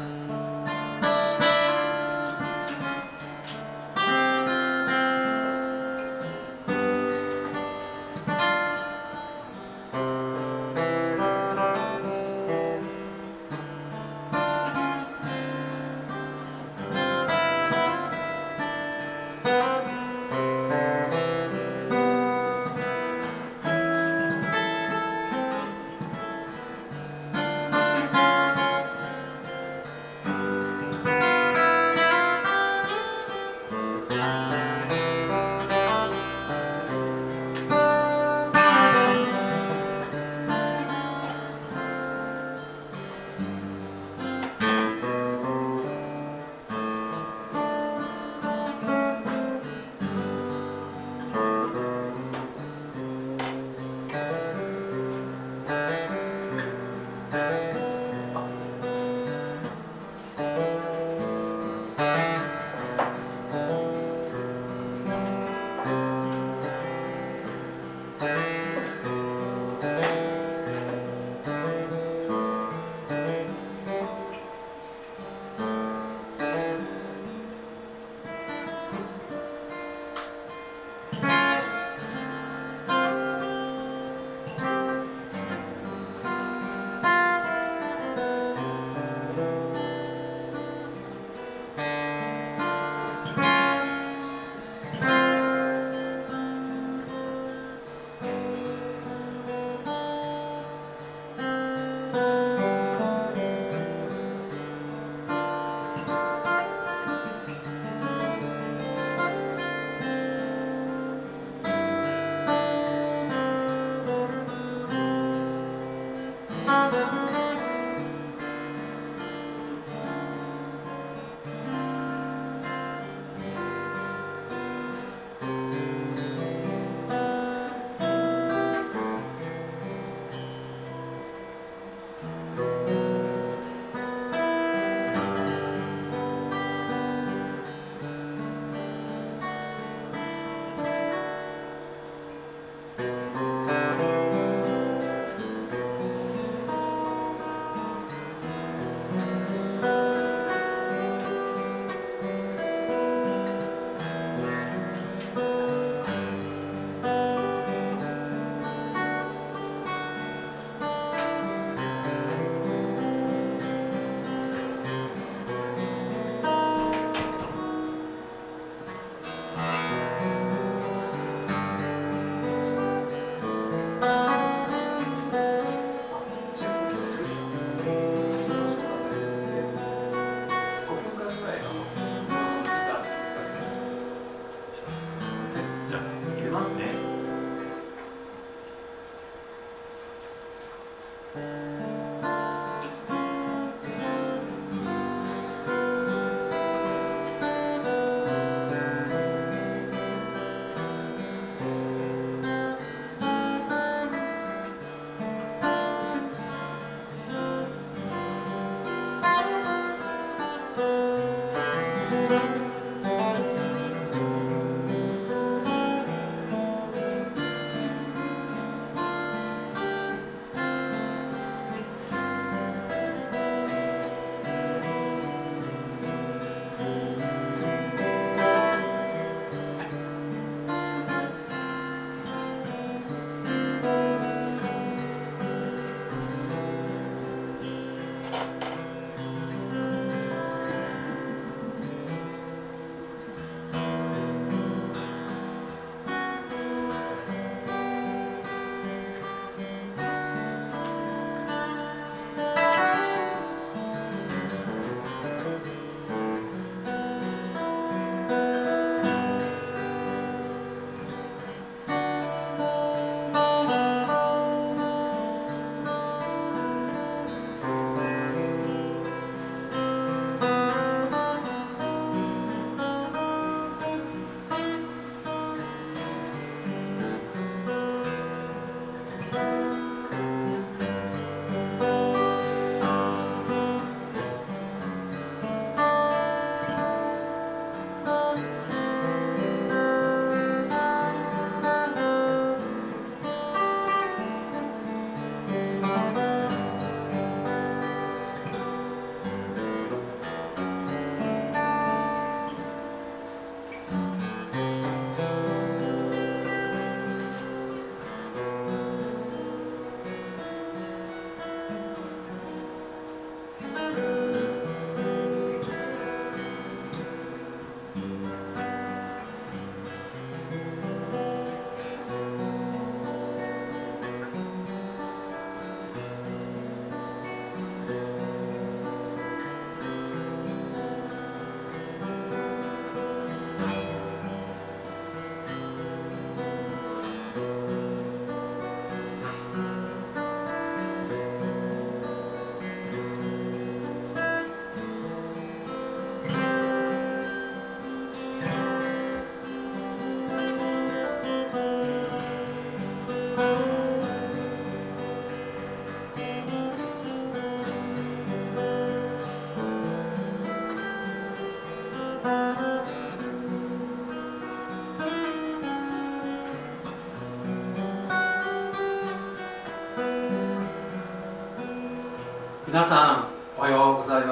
Oh.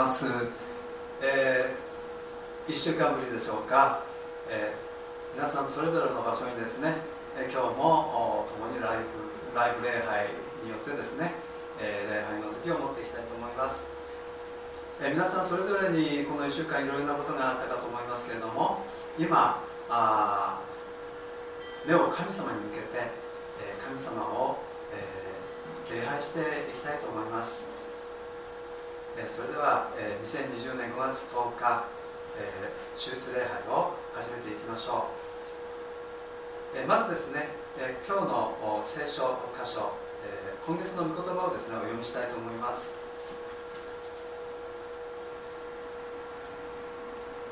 ます、えー、1週間ぶりでしょうか、えー、皆さんそれぞれの場所にですね、え、今日も共にライブライブ礼拝によってですね、え礼拝の時を持っていきたいと思います、え皆さんそれぞれにこの1週間いろいろなことがあったかと思いますけれども今あ目を神様に向けて、え神様を、え礼拝していきたいと思います。えそれではえ2020年5月10日手術礼拝を始めていきましょう。えまずですねえ今日の聖書箇所え今月の御言葉をですねお読みしたいと思います。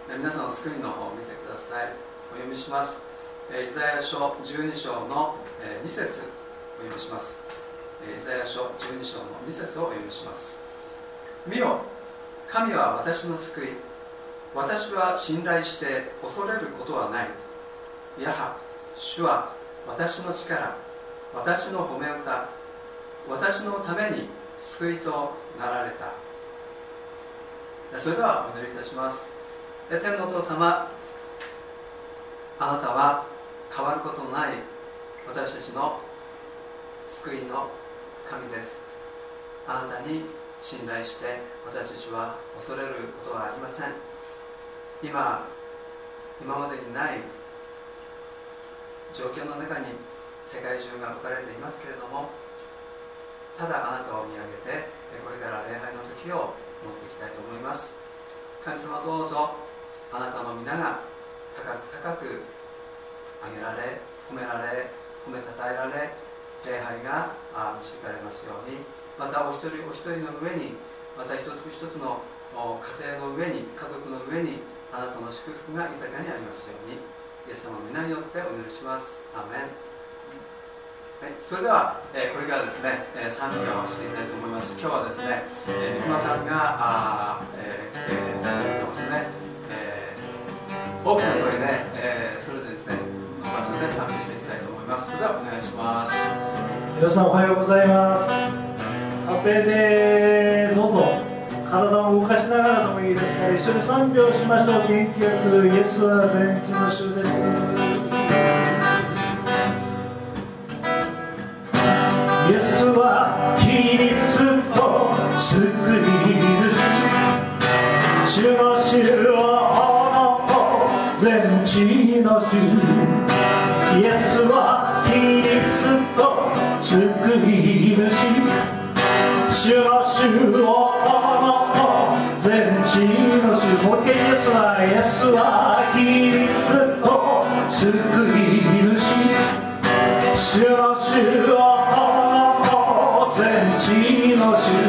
皆さんのスクリーンの方を見てください。お読みします。イザヤ書12章の2節お読みします。イザヤ書12章の2節をお読みします。見よ神は私の救い。私は信頼して恐れることはない。やは主は私の力私の褒め歌私のために救いとなられた。それではお祈りいたします。天のお父様あなたは変わることのない私たちの救いの神です。あなたに信頼して私たちは恐れることはありません。今今までにない状況の中に世界中が置かれていますけれどもただあなたを見上げてこれから礼拝の時を持っていきたいと思います。神様どうぞあなたの皆が高く高く上げられ褒められ褒めたたえられ礼拝が導かれますようにまたお一人お一人の上にまた一つ一つの家庭の上に家族の上にあなたの祝福が豊かにありますようにイエス様の皆によってお祈りします。アメン、はい、それでは、えー、これからですね、えー、賛美をしていきたいと思います。今日はですね、えー、三熊さんがあ、えー、来ていただいてますね、えー、大きな声で、えー、それでですねこの場所で賛美していきたいと思います。それではお願いします。皆さんおはようございます。家庭でどうぞ体を動かしながらでもいいです。から一緒に賛美をしましょう。元気よくイエスは全知の主です。イエスはキリスト救い主主の主を全知の主。イエスはキリスト救い主主の主を全地の主もう一回イエスはイエスはキリスト救い主主の主を全地の主。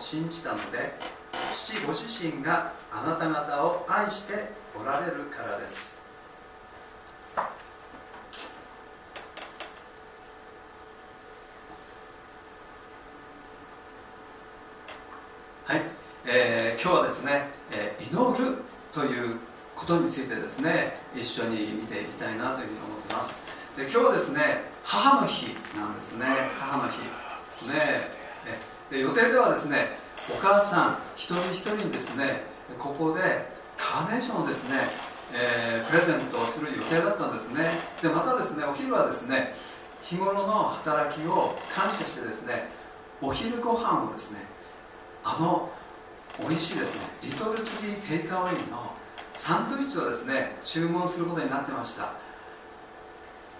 信じたので父ご自身があなた方を愛しておられるからです。はい、えー、今日はですね、えー、祈るということについてですね一緒に見ていきたいなというふうに思ってます。で今日はですね母の日なんですね。母の日ですね。で予定ではですねお母さん一人一人にですねここでカーネーションをですね、えー、プレゼントをする予定だったんですね。でまたですねお昼はですね日頃の働きを感謝してですねお昼ご飯をですねあの美味しいですねリトルツリーテイクアウェイのサンドイッチをですね注文することになってました。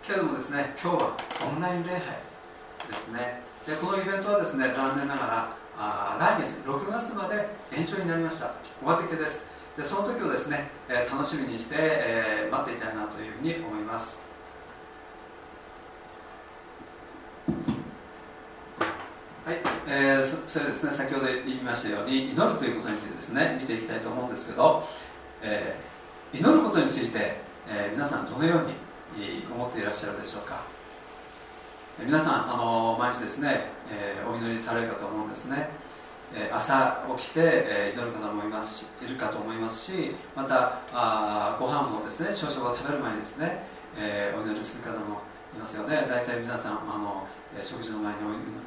けれどもですね今日はオンライン礼拝ですね。でこのイベントはですね残念ながらあ来月6月まで延長になりました。お預けです。でその時をですね、えー、楽しみにして、えー、待っていたいなというふうに思います。はい、えー、そそれですね先ほど言いましたように祈るということについてですね見ていきたいと思うんですけど、えー、祈ることについて、えー、皆さんどのように思っていらっしゃるでしょうか。皆さんあの毎日ですね、えー、お祈りされるかと思うんですね、えー、朝起きて、えー、祈る方もいますしいるかと思いますしまたあご飯もですね朝食を食べる前にですね、えお祈りする方もいますよね。大体皆さんあの食事の前に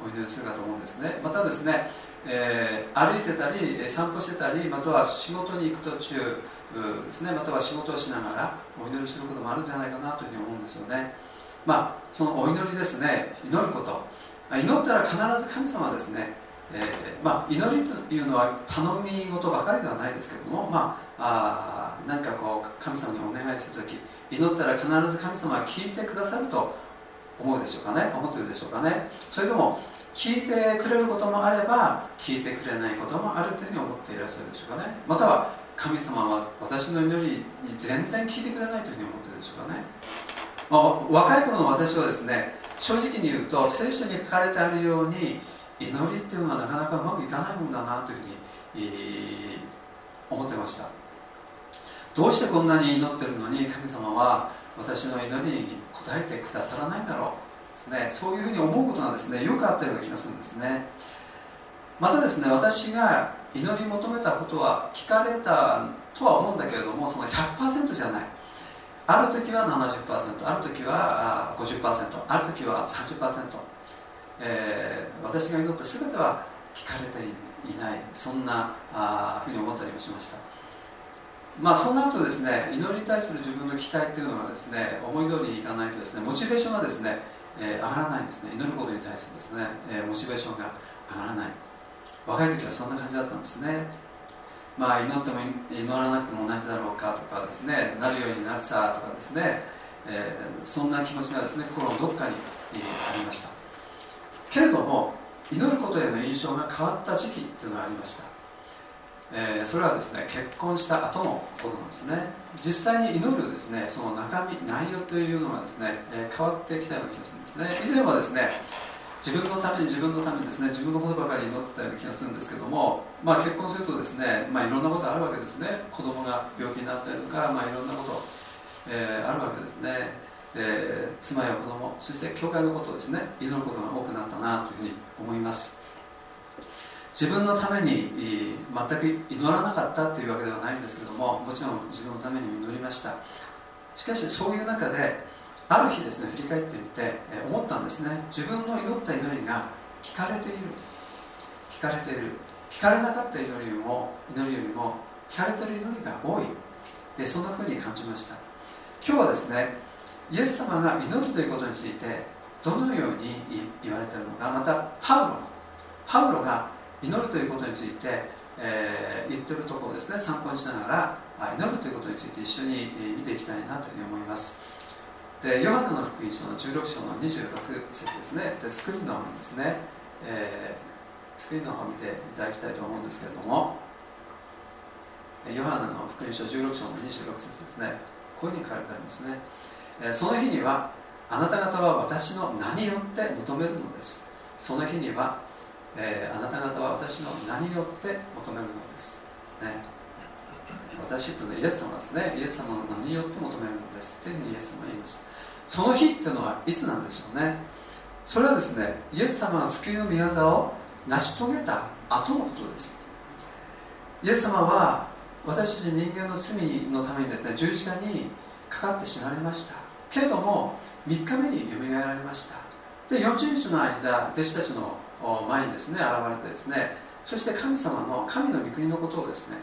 お祈りするかと思うんですね。またですね、え歩いてたり散歩してたりまたは仕事に行く途中ですねまたは仕事をしながらお祈りすることもあるんじゃないかなというふうに思うんですよね。まあそのお祈りですね。祈ること。祈ったら必ず神様はですね、えー、まあ、祈りというのは頼み事ばかりではないですけども、まあ、あ何かこう神様にお願いする時祈ったら必ず神様は聞いてくださると思うでしょうかね。思ってるでしょうかね。それでも聞いてくれることもあれば聞いてくれないこともあるというふうに思っていらっしゃるでしょうかね。または神様は私の祈りに全然聞いてくれないというふうに思ってるでしょうかね、若い頃の私はですね正直に言うと聖書に書かれてあるように祈りっていうのはなかなかうまくいかないもんだなというふうに、えー、思ってました。どうしてこんなに祈ってるのに神様は私の祈りに応えてくださらないんだろうですね。そういうふうに思うことがですねよくあったような気がするんですね。またですね私が祈り求めたことは聞かれたとは思うんだけれどもその100%じゃない。ある時は70%ある時は50%ある時は30%、えー、私が祈って全ては聞かれていないそんなあふうに思ったりもしました。まあそうなるとですね祈りに対する自分の期待というのはですね思い通りにいかないとですねモチベーションがですね、えー、上がらないんですね。祈ることに対してですね、えー、モチベーションが上がらない。若い時はそんな感じだったんですね。まあ、祈っても祈らなくても同じだろうかとかですねなるようになさとかですね、えー、そんな気持ちがですね心のどっかに、ありました。けれども祈ることへの印象が変わった時期っていうのがありました、えー、それはですね結婚した後のことなんですね。実際に祈るですねその中身内容というのがですね、えー、変わってきたような気がするんですね。以前はですね自分のために自分のためにですね自分のことばかり祈ってたような気がするんですけども、まあ、結婚するとですね、まあ、いろんなことあるわけですね。子供が病気になったりとか、まあ、いろんなこと、えー、あるわけですね。で妻や子供そして教会のことをですね祈ることが多くなったなというふうに思います。自分のために全く祈らなかったというわけではないんですけどももちろん自分のために祈りました。しかしそういう中である日ですね振り返ってみて思ったんですね。自分の祈った祈りが聞かれている。聞かれている。聞かれなかった祈りよりも祈りよりも聞かれている祈りが多い。でそんなふうに感じました。今日はですねイエス様が祈るということについてどのように言われているのかまたパウロパウロが祈るということについて、えー、言ってるところをですね参考にしながら祈るということについて一緒に見ていきたいなというふうに思います。でヨハネの福音書の16章の26節ですね。でスクリーンの方にですね、えー、スクリーンの方を見ていただきたいと思うんですけれども。ヨハネの福音書16章の26節ですね。こういうふうに書かれてありますね、えー、その日にはあなた方は私の名によって求めるのです。その日には、えー、あなた方は私の名によって求めるのです。ね。私というのはイエス様ですね。イエス様の名によって求めるのです。というふうにイエス様は言いました。その日っていうのはいつなんでしょうね。それはですねイエス様が救いの御業を成し遂げた後のことです。イエス様は私たち人間の罪のためにですね十字架にかかって死なれました。けれども3日目によみがえられました。で40日の間弟子たちの前にですね現れてですねそして神様の神の御国のことをですね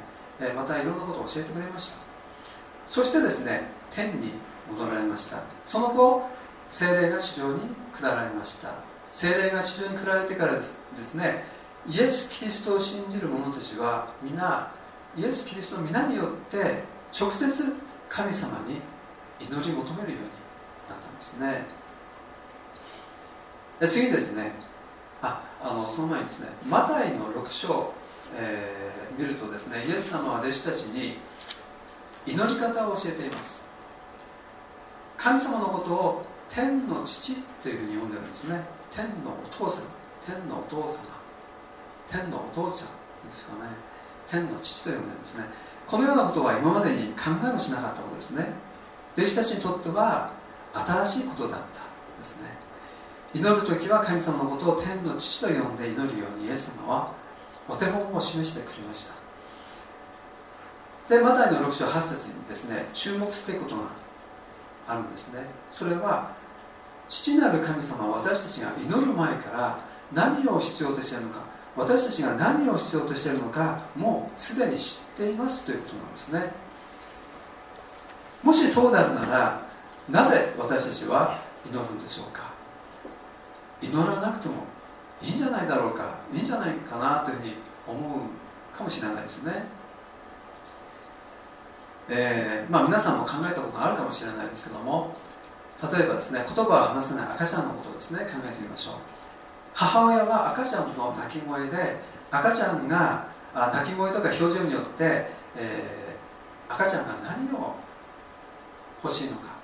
またいろんなことを教えてくれました。そしてですね天に戻られました。その後精霊が地上に下られました。精霊が地上に下られてからですねイエス・キリストを信じる者たちは皆イエス・キリストの皆によって直接神様に祈り求めるようになったんですね。で次ですね。ああのその前にですねマタイの6章えー、見るとですねイエス様は弟子たちに祈り方を教えています。神様のことを天の父というふうに呼んでるんですね。天のお父様。天のお父様。天のお父ちゃんですかね。天の父と呼んでるんですね。このようなことは今までに考えもしなかったことですね。弟子たちにとっては新しいことだったですね。祈る時は神様のことを天の父と呼んで祈るようにイエス様はお手本を示してくれました。でマタイの6章8節にですね注目すべきことがあるんですね。それは父なる神様は私たちが祈る前から何を必要としているのか私たちが何を必要としているのかもうすでに知っていますということなんですね。もしそうであるならなぜ私たちは祈るんでしょうか。祈らなくてもいいんじゃないだろうかいいんじゃないかなというふうに思うかもしれないですね、えー、まあ、皆さんも考えたことがあるかもしれないですけども例えばですね言葉を話せない赤ちゃんのことをですね考えてみましょう。母親は赤ちゃんの泣き声で赤ちゃんが泣き声とか表情によって、えー、赤ちゃんが何を欲しいのか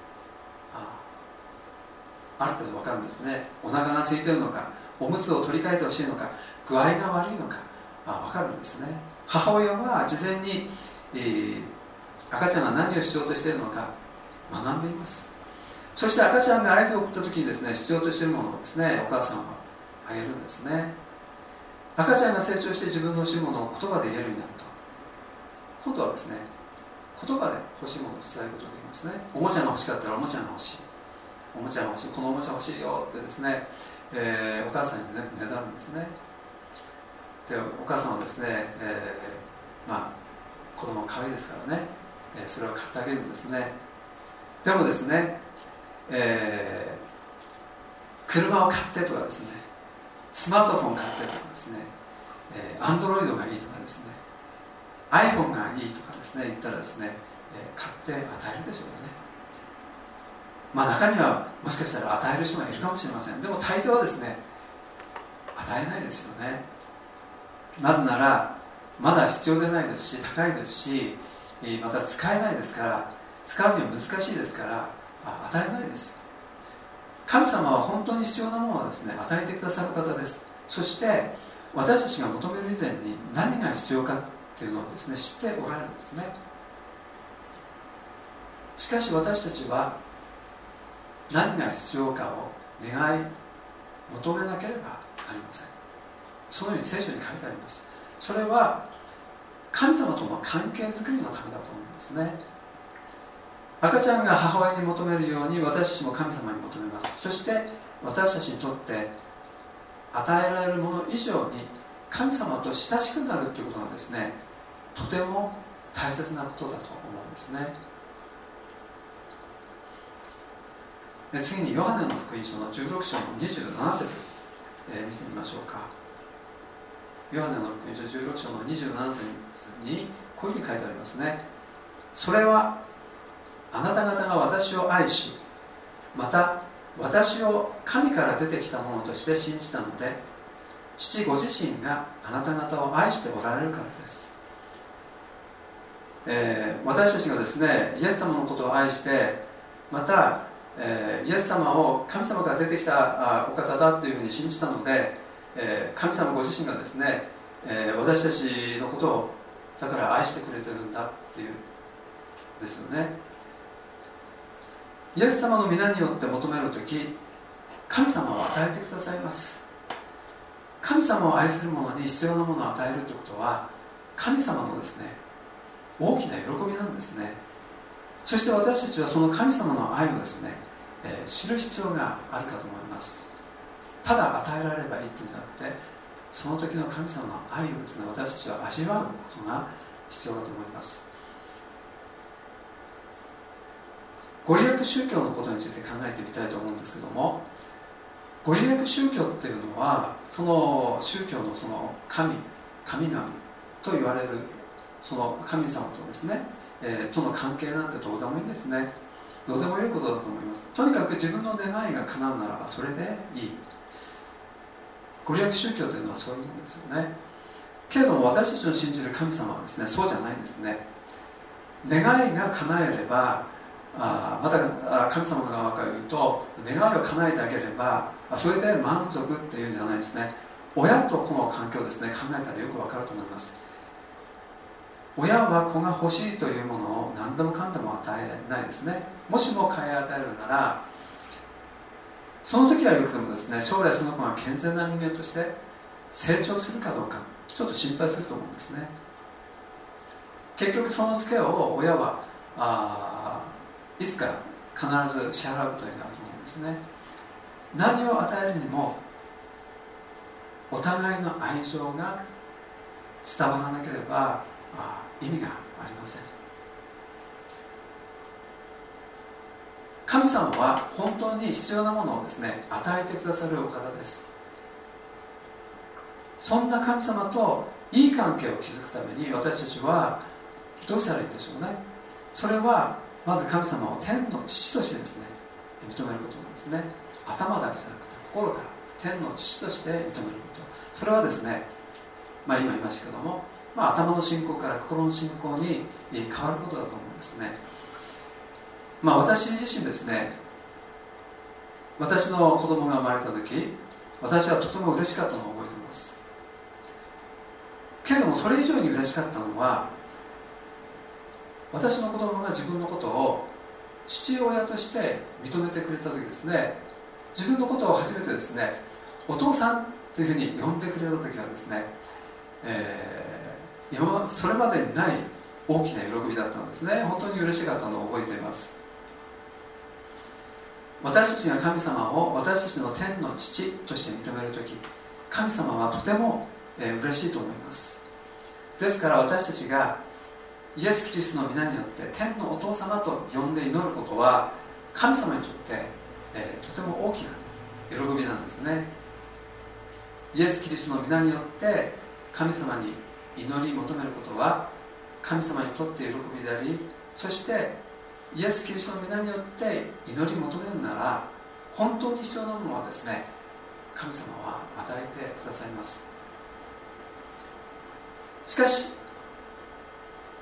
ある程度分かるんですね。お腹が空いてるのかおむつを取り替えてほしいのか具合が悪いのか、あ、分かるんですね。母親は事前に、えー、赤ちゃんが何をしようとしているのか学んでいます。そして赤ちゃんが合図を送った時にですね必要としているものをですねお母さんはあげるんですね。赤ちゃんが成長して自分の欲しいものを言葉で言えるようになると。今度はですね言葉で欲しいものを伝えることができますね。おもちゃが欲しかったらおもちゃが欲しい。おもちゃが欲しいこのおもちゃ欲しいよってですねえー、お母さんにねねだるんですね。でお母さんはですね、えー、まあ子供可愛いですからね、え、それを買ってあげるんですね。でもですね、えー、車を買ってとかですねスマートフォン買ってとかですねアンドロイドがいいとかですね iPhone がいいとかですね言ったらですね、え、買って与えるでしょうね。まあ、中にはもしかしたら与える人がいるかもしれません。でも大抵はですね与えないですよね。なぜならまだ必要でないですし高いですしまた使えないですから使うには難しいですから与えないです。神様は本当に必要なものはですね与えてくださる方です。そして私たちが求める以前に何が必要かっていうのをですね知っておられるんですね。しかし私たちは何が必要かを願い求めなければなりません。そのように聖書に書いてあります。それは神様との関係づくりのためだと思うんですね。赤ちゃんが母親に求めるように私たちも神様に求めます。そして私たちにとって与えられるもの以上に神様と親しくなるということがですねとても大切なことだと思うんですね。で次にヨハネの福音書の16章の27節、えー、見てみましょうか。ヨハネの福音書16章の27節にこういうふうに書いてありますね。それはあなた方が私を愛しまた私を神から出てきたものとして信じたので父ご自身があなた方を愛しておられるからです、えー、私たちがですねイエス様のことを愛してまた、えー、イエス様を神様から出てきたお方だというふうに信じたので、え、神様ご自身がですね、え私たちのことをだから愛してくれてるんだっていうですよね。イエス様の皆によって求める時神様を与えてくださいます。神様を愛する者に必要なものを与えるということは神様のですね大きな喜びなんですね。そして私たちはその神様の愛をですね、えー、知る必要があるかと思います。ただ与えられればいいというんじゃなくてその時の神様の愛をですね私たちは味わうことが必要だと思います。ご利益宗教のことについて考えてみたいと思うんですけどもご利益宗教っていうのはその宗教のその神神々と言われるその神様とですね、えー、との関係なんてどうでもいいんですね。どうでもいいことだと思います。とにかく自分の願いが叶うならばそれでいい。ご利益宗教というのはそういうんですよね。けれども私たちの信じる神様はですねそうじゃないんですね。願いが叶えればあまた神様の側から言うと願いを叶えてあげればそれで満足っていうんじゃないですね。親と子の関係をですね考えたらよくわかると思います。親は子が欲しいというものを何でもかんでも与えないですね。もしも買い与えるならその時はよくてもですね将来その子が健全な人間として成長するかどうかちょっと心配すると思うんですね。結局そのツケを親はあいつか必ず支払うことになると思うんですね。何を与えるにもお互いの愛情が伝わらなければ意味がありません。神様は本当に必要なものをですね与えてくださるお方です。そんな神様といい関係を築くために私たちはどうしたらいいでしょうね。それはまず神様を天の父としてですね認めることなんですね。頭だけじゃなくて心から天の父として認めること。それはですねまあ今言いましたけども、まあ、頭の信仰から心の信仰に変わることだと思うんですね。まあ私自身ですね私の子供が生まれた時私はとても嬉しかったのを覚えています。けれどもそれ以上に嬉しかったのは私の子供が自分のことを父親として認めてくれた時ですね。自分のことを初めてですねお父さんというふうに呼んでくれた時はですね、えー、それまでにない大きな喜びだったんですね。本当に嬉しかったのを覚えています。私たちが神様を私たちの天の父として認める時神様はとても、えー、嬉しいと思います。ですから私たちがイエス・キリストの皆によって天のお父様と呼んで祈ることは神様にとって、えー、とても大きな喜びなんですね。イエス・キリストの皆によって神様に祈り求めることは神様にとって喜びでありそしてイエス・キリストの皆によって祈り求めるなら本当に必要なものはですね神様は与えてくださいます。しかし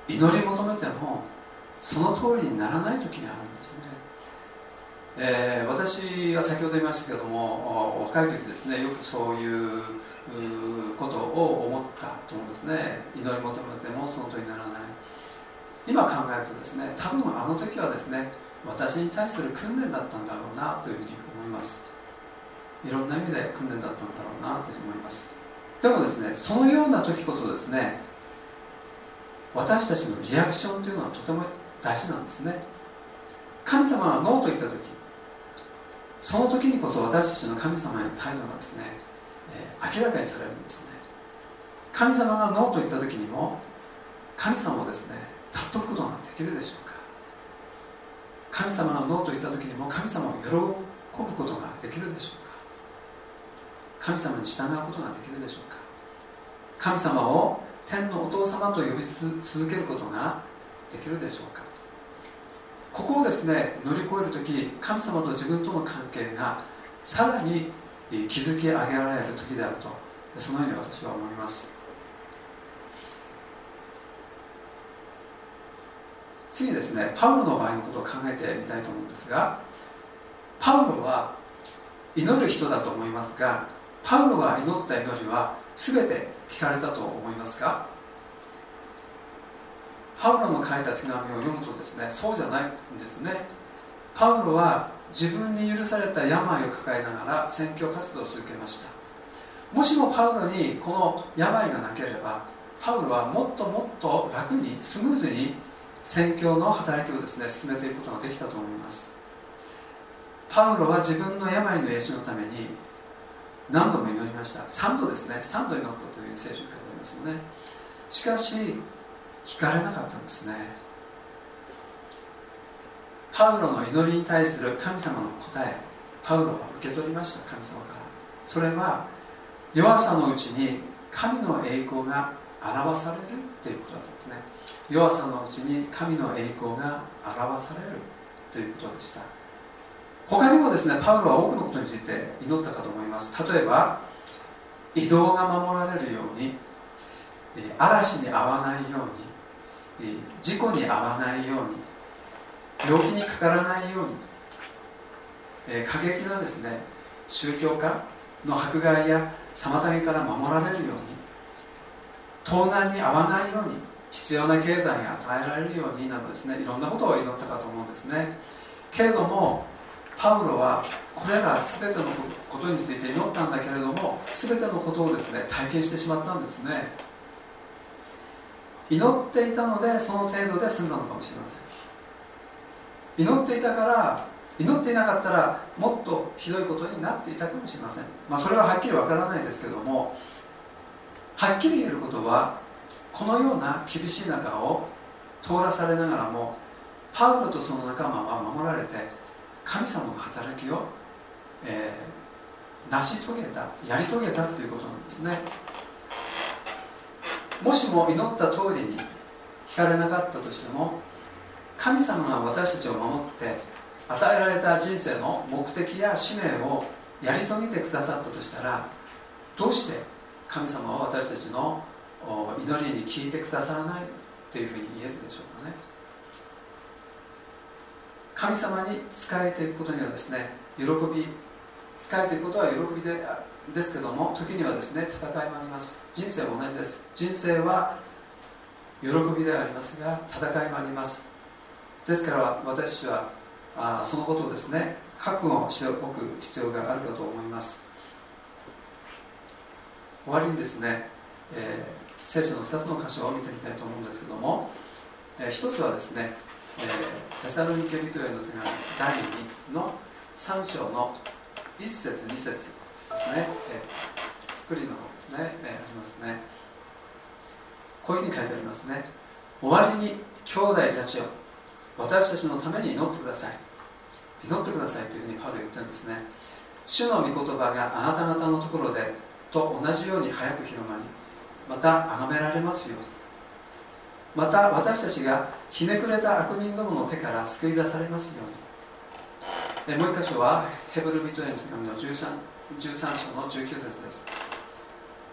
祈り求めてもその通りにならない時があるんですね、えー、私は先ほど言いましたけども若い時ですねよくそういうことを思ったと思うんですね。祈り求めてもその通りにならない。今考えるとですね多分あの時はですね私に対する訓練だったんだろうなというふうに思います。いろんな意味で訓練だったんだろうなというふうに思います。でもですねそのような時こそですね私たちのリアクションというのはとても大事なんですね。神様がノーと言った時その時にこそ私たちの神様への態度がですね、えー、明らかにされるんですね。神様がノーと言った時にも神様をですね尊ぶことができるでしょうか？神様がノーと言った時にも神様を喜ぶことができるでしょうか？神様に従うことができるでしょうか？神様を天のお父様と呼び続けることができるでしょうか？ここをですね乗り越える時神様と自分との関係がさらに築き上げられる時であるとそのように私は思います。次ですねパウロの場合のことを考えてみたいと思うんですがパウロは祈る人だと思いますがパウロが祈った祈りは全て聞かれたと思いますか？パウロの書いた手紙を読むとですねそうじゃないんですね。パウロは自分に許された病を抱えながら宣教活動を続けました。もしもパウロにこの病がなければパウロはもっともっと楽にスムーズに宣教の働きをですね進めていくことができたと思います。パウロは自分の病の癒しのために何度も祈りました。3度ですね。3度祈ったという聖書に書いてありますよね。しかし聞かれなかったんですね。パウロの祈りに対する神様の答えパウロは受け取りました。神様から。それは弱さのうちに神の栄光が表されるということだったんですね。弱さのうちに神の栄光が表されるということでした。他にもですねパウロは多くのことについて祈ったかと思います。例えば移動が守られるように嵐に遭わないように事故に遭わないように病気にかからないように、え過激なですね宗教家の迫害や妨げから守られるように盗難に遭わないように必要な経済が与えられるようになどですね。いろんなことを祈ったかと思うんですね。けれどもパウロはこれら全てのことについて祈ったんだけれども全てのことをですね体験してしまったんですね。祈っていたのでその程度で済んだのかもしれません。祈っていたから祈っていなかったらもっとひどいことになっていたかもしれません、まあ、それははっきりわからないですけどもはっきり言えることはこのような厳しい中を通らされながらもパウロとその仲間は守られて神様の働きを、えー、成し遂げたやり遂げたということなんですね。もしも祈った通りに聞かれなかったとしても神様が私たちを守って与えられた人生の目的や使命をやり遂げてくださったとしたらどうして神様は私たちの祈りに聞いてくださらないというふうに言えるでしょうかね。神様に仕えていくことにはですね喜び仕えていくことは喜びでですけども時にはですね戦いもあります。人生も同じです。人生は喜びではありますが戦いもあります。ですから私はあそのことをですね覚悟しておく必要があるかと思います。終わりにですね、えー、聖書の2つの箇所を見てみたいと思うんですけども、えー、1つはですね、えー、テサロニケ人への手紙第2の3章の1節2節ですね、えー、スクリーンの方ですね、えー、ありますね。こういうふうに書いてありますね。終わりに兄弟たちを私たちのために祈ってください。祈ってくださいというふうにパウロ言ってるんですね。主の御言葉があなた方のところでと同じように早く広まりまた崇められますよまた私たちがひねくれた悪人どもの手から救い出されますように。もう一箇所はヘブル人への手紙の 13, 13章の19節です。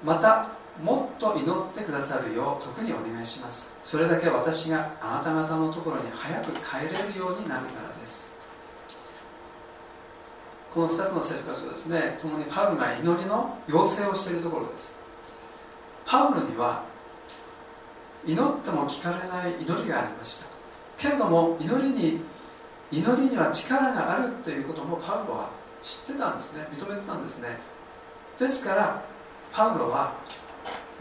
またもっと祈ってくださるよう特にお願いします。それだけ私があなた方のところに早く帰れるようになるからです。この2つの聖書箇所ですね共にパウロが祈りの要請をしているところです。パウロには祈っても聞かれない祈りがありました。けれども祈りに祈りには力があるということもパウロは知ってたんですね。認めてたんですね。ですからパウロは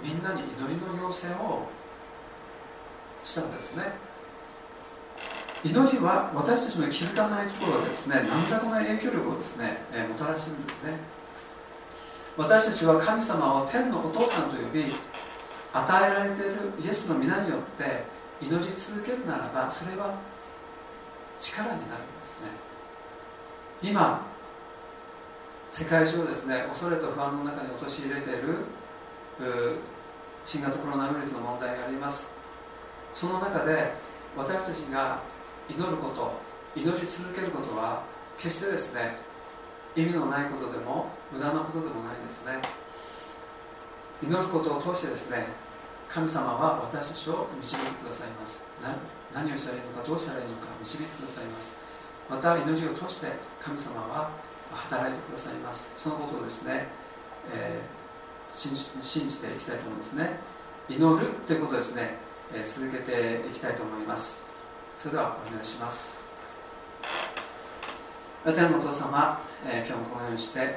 みんなに祈りの要請をしたんですね。祈りは私たちの気づかないところでですね何らかの影響力をですね、えもたらしてるんですね。私たちは神様を天のお父さんと呼び与えられているイエスの皆によって祈り続けるならばそれは力になるんですね。今世界中をですね恐れと不安の中に陥れている新型コロナウイルスの問題があります。その中で私たちが祈ること祈り続けることは決してですね意味のないことでも無駄なことでもないですね。祈ることを通してですね神様は私たちを導いてくださいます。何をしたらいいのかどうしたらいいのか導いてくださいます。また祈りを通して神様は働いてくださいます。そのことをですね、えー、信じていきたいと思うんですね。祈るということですね、えー、続けていきたいと思います。それではお願いします。天のお父様、えー、今日もこのようにして、え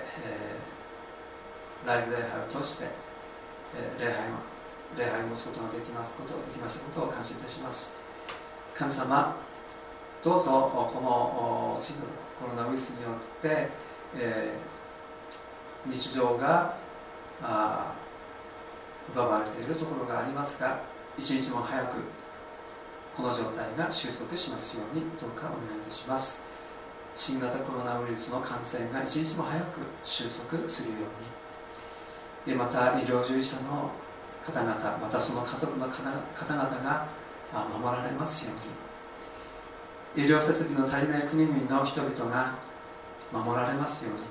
ー、ライブ礼拝を通して、えー、礼拝を礼拝を持つことができますことができましたことを感謝いたします。神様どうぞこの新型コロナウイルスによって、えー、日常が奪われているところがありますが一日も早くこの状態が収束しますようにどうかお願いいたします。新型コロナウイルスの感染が一日も早く収束するように。でまた医療従事者の方々またその家族の方々が守られますように。医療設備の足りない国々の人々が守られますように。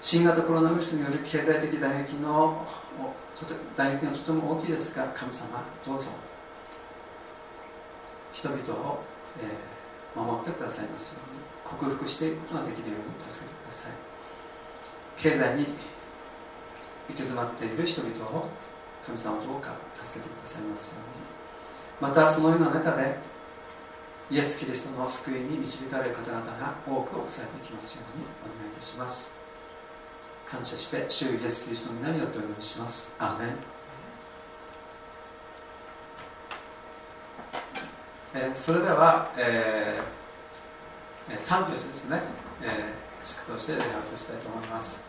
新型コロナウイルスによる経済的打撃の打撃がとても大きいですが神様どうぞ。人々を、守ってくださいますように。克服していくことができるように助けてください。経済に行き詰まっている人々を神様どうか助けてくださいますように。またそのような中でイエス・キリストの救いに導かれる方々が多く起されていきますようにお願いいたします。感謝して主イエス・キリストの皆によってお祈りします？アーメン。えー、それでは、えー、賛美をしてですね、えー、祝祷して礼拝をしたいと思います。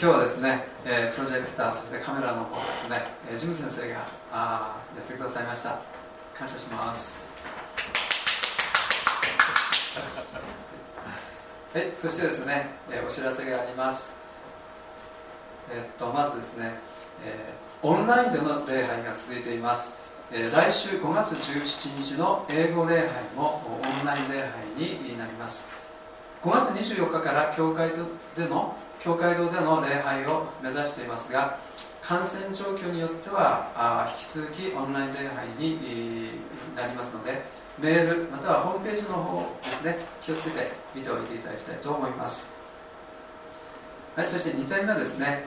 今日はですね、えー、プロジェクターそしてカメラの方ですね、えー、ジム先生があやってくださいました。感謝します。はいそしてですね、えー、お知らせがあります。えー、っとまずですね、えー、オンラインでの礼拝が続いています。え来週5月17日の英語礼拝もオンライン礼拝になります。5月24日から教会での教会堂での礼拝を目指していますが感染状況によっては引き続きオンライン礼拝になりますのでメールまたはホームページの方ですね気をつけて見ておいていただきたいと思います。はい、そして2点目ですね。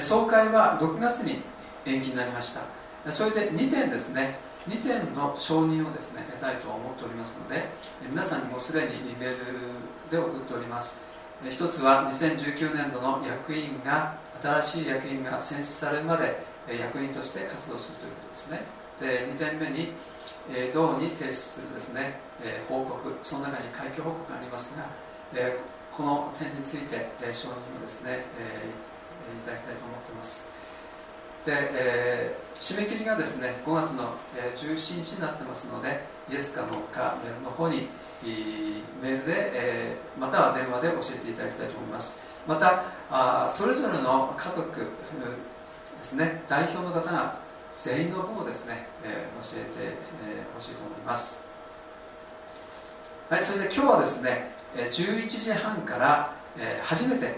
総会は6月に延期になりました。それで2点ですね。2点の承認をですね得たいと思っておりますので皆さんにもすでにメールで送っております。一つは2019年度の役員が新しい役員が選出されるまで役員として活動するということですね。で2点目に道に提出するですね報告その中に会計報告がありますがこの点について承認をですねいただきたいと思っています。で、えー、締め切りがですね5月の、えー、17日になってますのでイエスかノーかメールの方にメールで、えー、または電話で教えていただきたいと思います。またあそれぞれの家族ですね代表の方が全員の分をですね、えー、教えてほ、えー、しいと思います。はいそして今日はですね11時半から、えー、初めて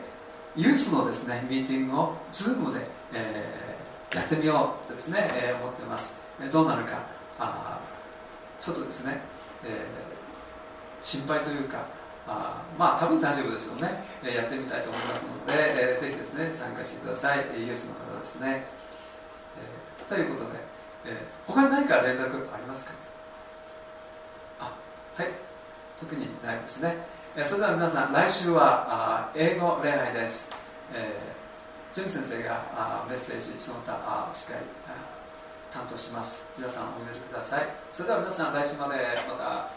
ユースのですねミーティングを Zoom で、えーやってみようとですね、えー、思ってます。えどうなるか。あちょっとですね、えー、心配というかあまあ多分大丈夫ですよね、えー、やってみたいと思いますので、えー、ぜひですね参加してください。ユースの方ですね、えー、ということで、えー、他に何か連絡ありますか？あはい。特にないですね、えー、それでは皆さん来週はあ英語礼拝です、えー純先生があメッセージその他あ司会担当します。皆さんお祈りください。それでは皆さん来週までまた。